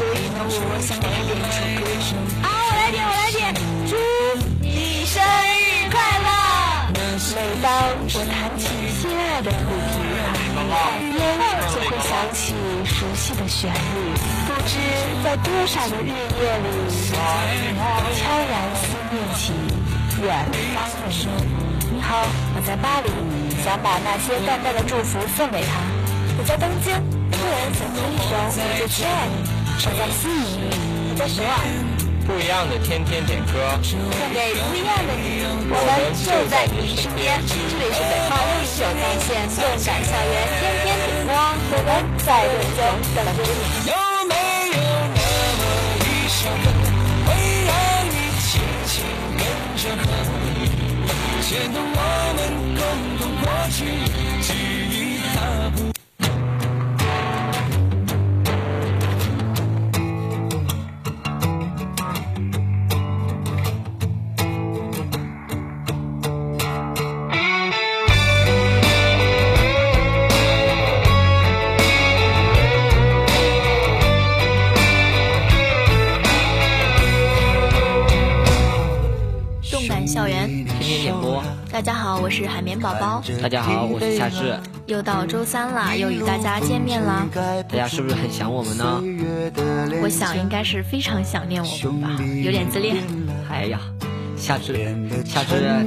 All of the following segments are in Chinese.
所以呢，我想给他点一首歌。啊，我来点，我来点，祝你生日快乐！每当我弹起心爱的土琵琶，眼就会想起熟悉的旋律。不知在多少个日夜里，悄然思念起远方的你。你好，我在巴黎，想把那些淡淡的祝福送给他。我在东京，突然想听一首《我最亲爱的》。我在悉尼，我在首尔。不一样的天天点歌，送给不一样的你，我们就在你身边。这里是北方六十九在线动感校园天天点歌，我们在路中等着你。有没有那么一首歌，会让你轻轻跟着和，牵动校园，天天点播。大家好，我是海绵宝宝。大家好，我是夏至。又到周三了，又与大家见面了。大家是不是很想我们呢？我想应该是非常想念我们吧，有点自恋。哎呀，夏至，夏至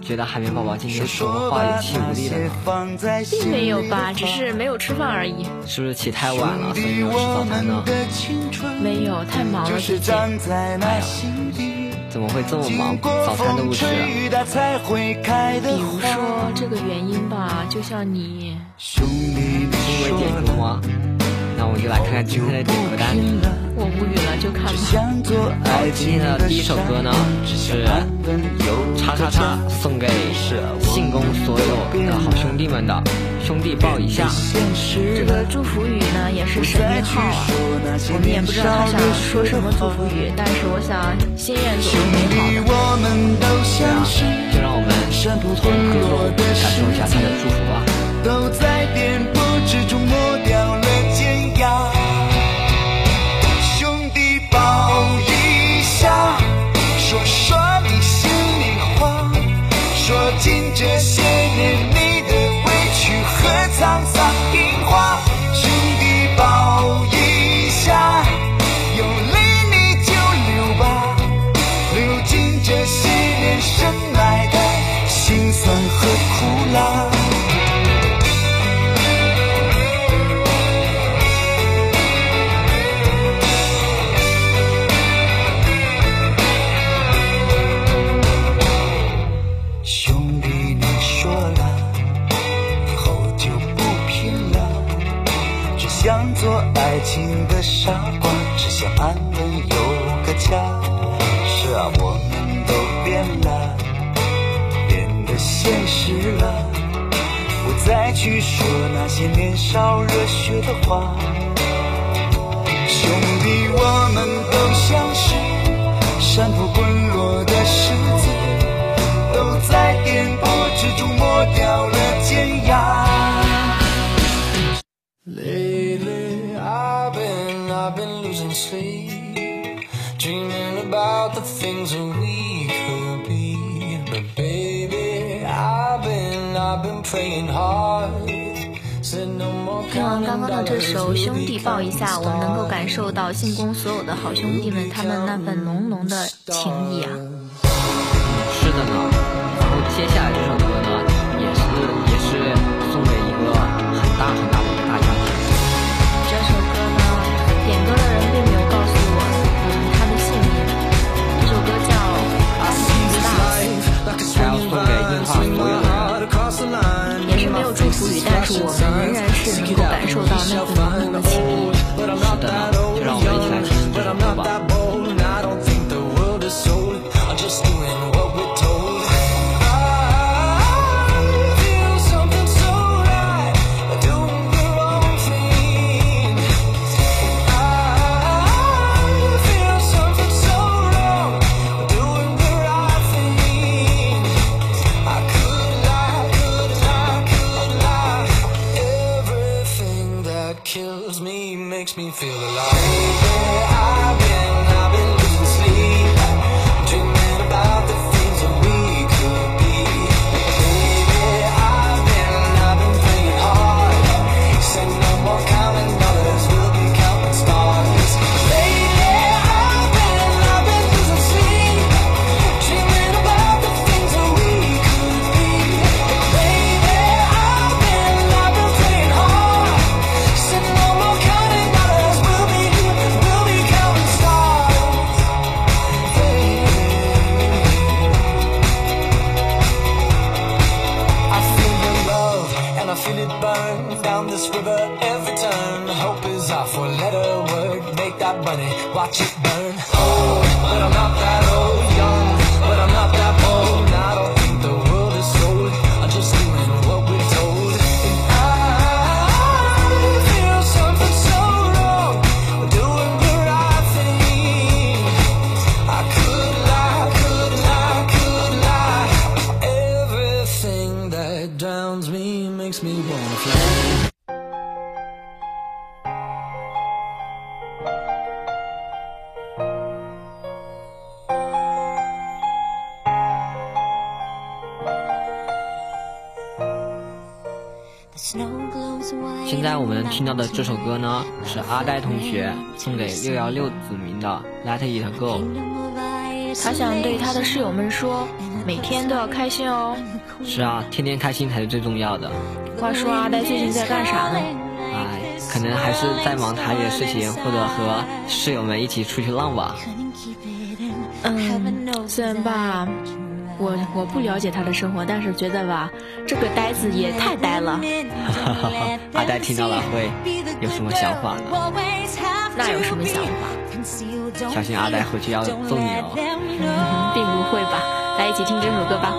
觉得海绵宝宝今天说话有气无力了呢，并没有吧，只是没有吃饭而已。是不是起太晚了，所以没有吃早餐呢？没有，太忙了最近。哎呀，怎么会这么忙？早餐都不吃。比如说这个原因吧，就像你，是因为点歌吗？那我们就来看看今天的点歌单。我无语了，就看吧。好，今天的第一首歌呢是叉叉叉送给信公所有的好兄弟们的，兄弟抱一下。这个祝福语呢也是省略号啊，我们也不知道他想说什么祝福语，但是我想心愿总是美好的。对啊，就让我们从歌中感受一下他的祝福吧。都在颠簸之中抹掉了尖牙。兄弟抱一下，说说想做爱情的傻瓜，只想安稳有个家。是啊，我们都变了，变得现实了，不再去说那些年少热血的话。兄弟，我们都像是山坡滚落的石子。都在颠簸之中磨掉了尖牙。泪 sleep, dreaming about the things that we could be. But baby, I've been, I've been praying hard. Said no more 听完刚刚的这首《兄弟抱一下》，我们能够感受到信公所有的好兄弟们他们那份浓浓的情谊啊。是的呢。然后接下来这首歌呢，也是也是送给一个很大很大我们仍然是能够感受到那份 makes me feel alive. Baby, watch it burn. Oh, 现在我们听到的这首歌呢，是阿呆同学送给六幺六子民的《Let It Go》。他想对他的室友们说，每天都要开心哦。是啊，天天开心才是最重要的。话说阿呆最近在干啥呢？哎，可能还是在忙台里的事情，或者和室友们一起出去浪吧。嗯，虽然吧，我我不了解他的生活，但是觉得吧，这个呆子也太呆了。哈哈哈！阿呆听到了会有什么想法呢？那有什么想法？小心阿呆回去要揍你哦。并不会吧，来一起听这首歌吧。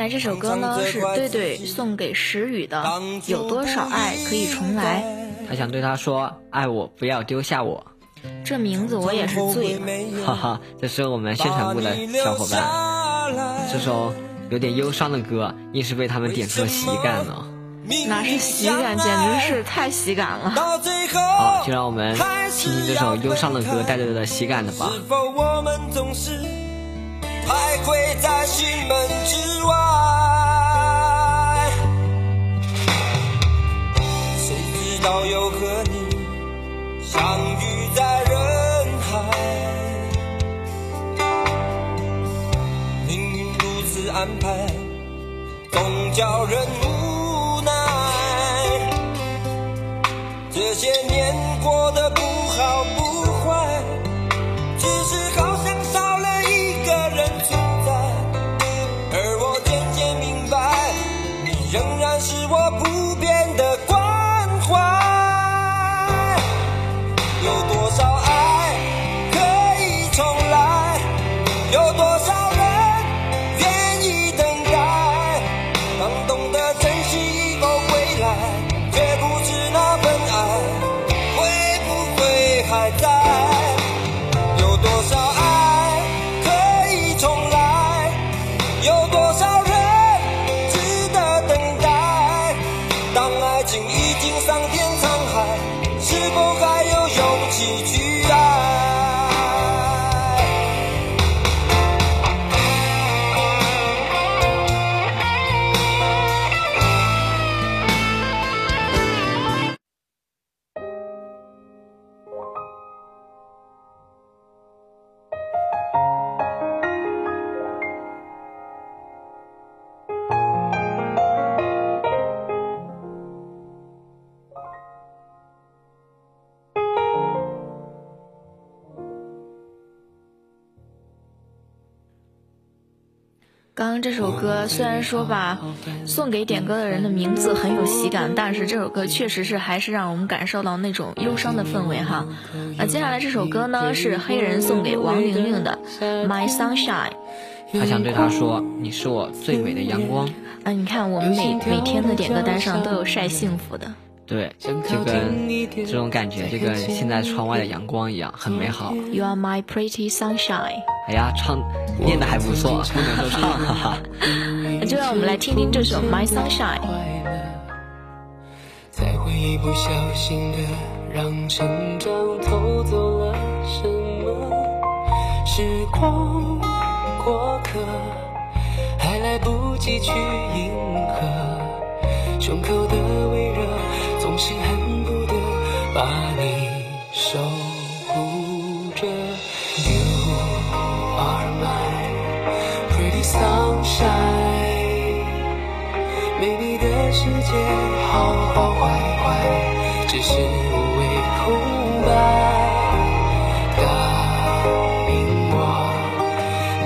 来这首歌呢是对对送给石宇的《有多少爱可以重来他想对他说：“爱我，不要丢下我。”》。这名字我也是醉了。哈哈，这是我们宣传部的小伙伴。这首有点忧伤的歌，硬是被他们点出了喜感呢。哪是喜感，简直是太喜感了。好，就让我们听听这首忧伤的歌带着的喜感的吧。是否我们总是徘徊在心门之外？谁知道又和你相遇在人海？命运如此安排，总叫人无刚刚这首歌虽然说吧，送给点歌的人的名字很有喜感，但是这首歌确实是还是让我们感受到那种忧伤的氛围哈。那接下来这首歌呢是黑人送给王玲玲的《My Sunshine》。他想对她说：“你是我最美的阳光。啊，你看我们每每天的点歌单上都有晒幸福的。”对，就跟这种感觉，就跟现在窗外的阳光一样，很美好。You are my pretty sunshine。哎呀，唱念的还不错，不能说唱，哈哈。那就让我们来听听这首《My Sunshine》。才会一不小心的让成长偷走了什么？时光过客，还来不及去迎合，胸口的微热总是恨不得把你守护着。You are my pretty sunshine。美丽的世界，好好坏坏，只是无谓空白。答应我，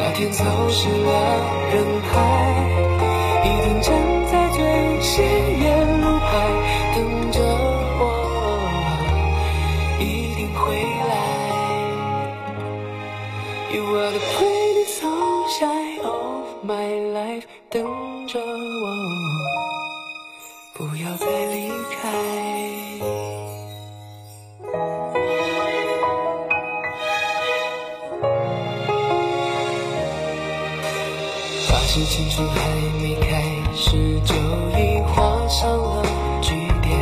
那天走失了人海，一定站在最显不要再离开。发现青春还没开始，就已画上了句点。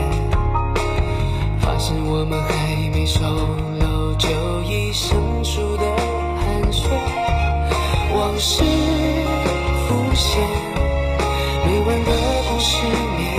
发现我们还没熟络，就已生疏的寒暄。往事浮现，没完的故事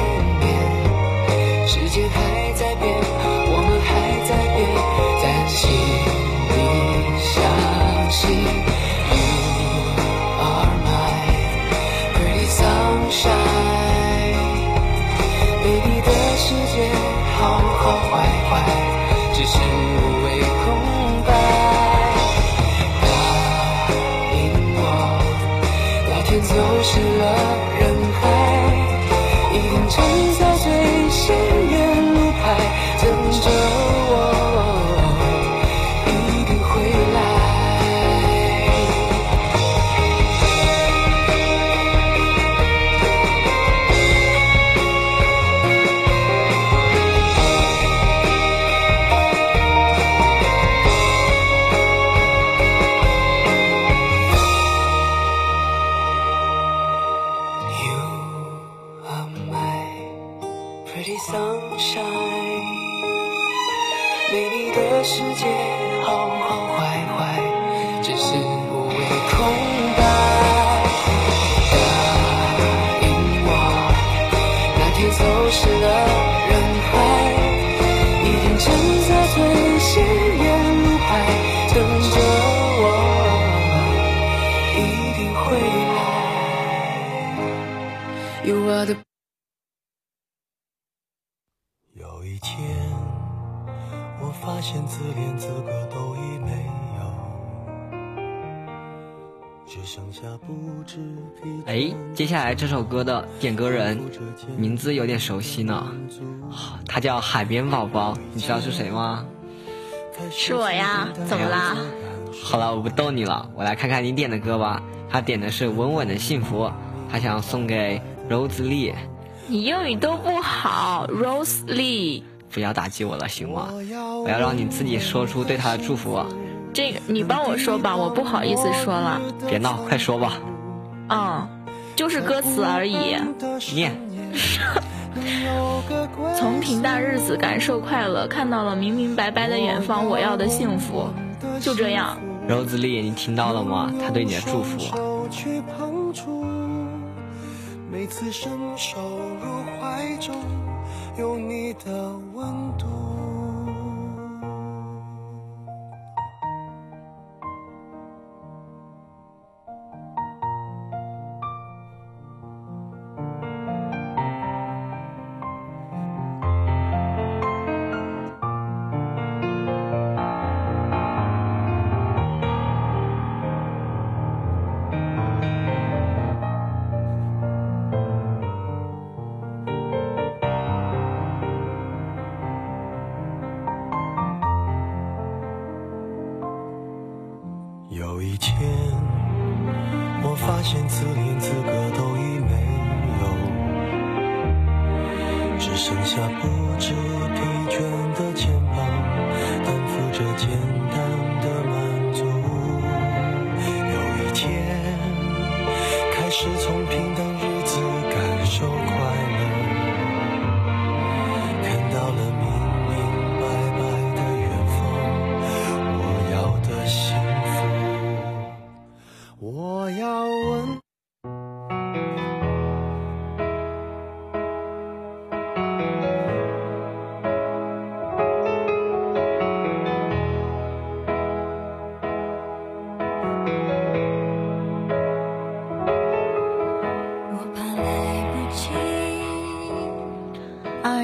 现自怜资格都已没有，只剩下不知疲倦哎，接下来这首歌的点歌人名字有点熟悉呢，他叫海绵宝宝，你知道是谁吗？是我呀，怎么啦？好了，我不逗你了，我来看看你点的歌吧。他点的是《稳稳的幸福》，他想送给 Rose Lee。你英语都不好，Rose Lee。不要打击我了，行吗？我要让你自己说出对他的祝福。这个你帮我说吧，我不好意思说了。别闹，快说吧。嗯，就是歌词而已。念。从平淡日子感受快乐，看到了明明白白的远方，我要的幸福。就这样。Rose Lee，你听到了吗？他对你的祝福。每次伸手入怀中，有你的温度。有一天，我发现自怜资格都已没有，只剩下不知疲倦的肩膀，担负着肩。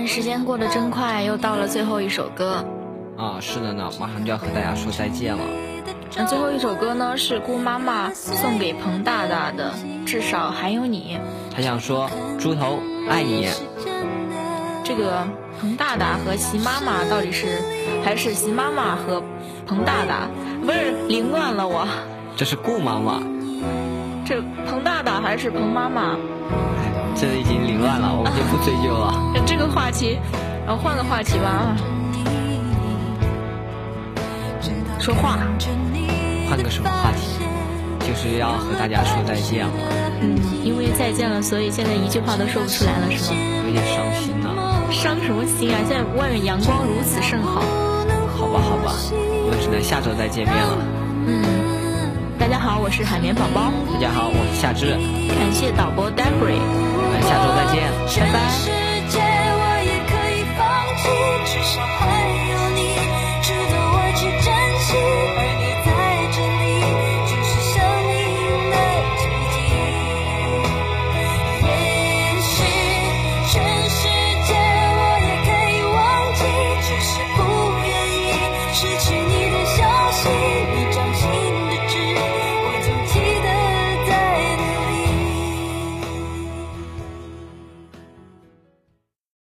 时间过得真快，又到了最后一首歌。啊，是的呢，马上就要和大家说再见了。那最后一首歌呢，是姑妈妈送给彭大大的《至少还有你》。他想说，猪头爱你，这个彭大大和席妈妈到底是还是席妈妈和彭大大？不是凌乱了我，这是顾妈妈。这彭大大还是彭妈妈？哎，这已经凌乱了，我们就不追究了。这个话题，然后换个话题吧啊。说话，换个什么话题？就是要和大家说再见了，嗯，因为再见了，所以现在一句话都说不出来了，是吗？有点伤心呢。伤什么心啊？现在外面阳光如此甚好。好吧，好吧，我们只能下周再见面了。嗯，大家好，我是海绵宝宝，大家好，我是夏至，感谢导播 Debry，我们下周再见。拜拜。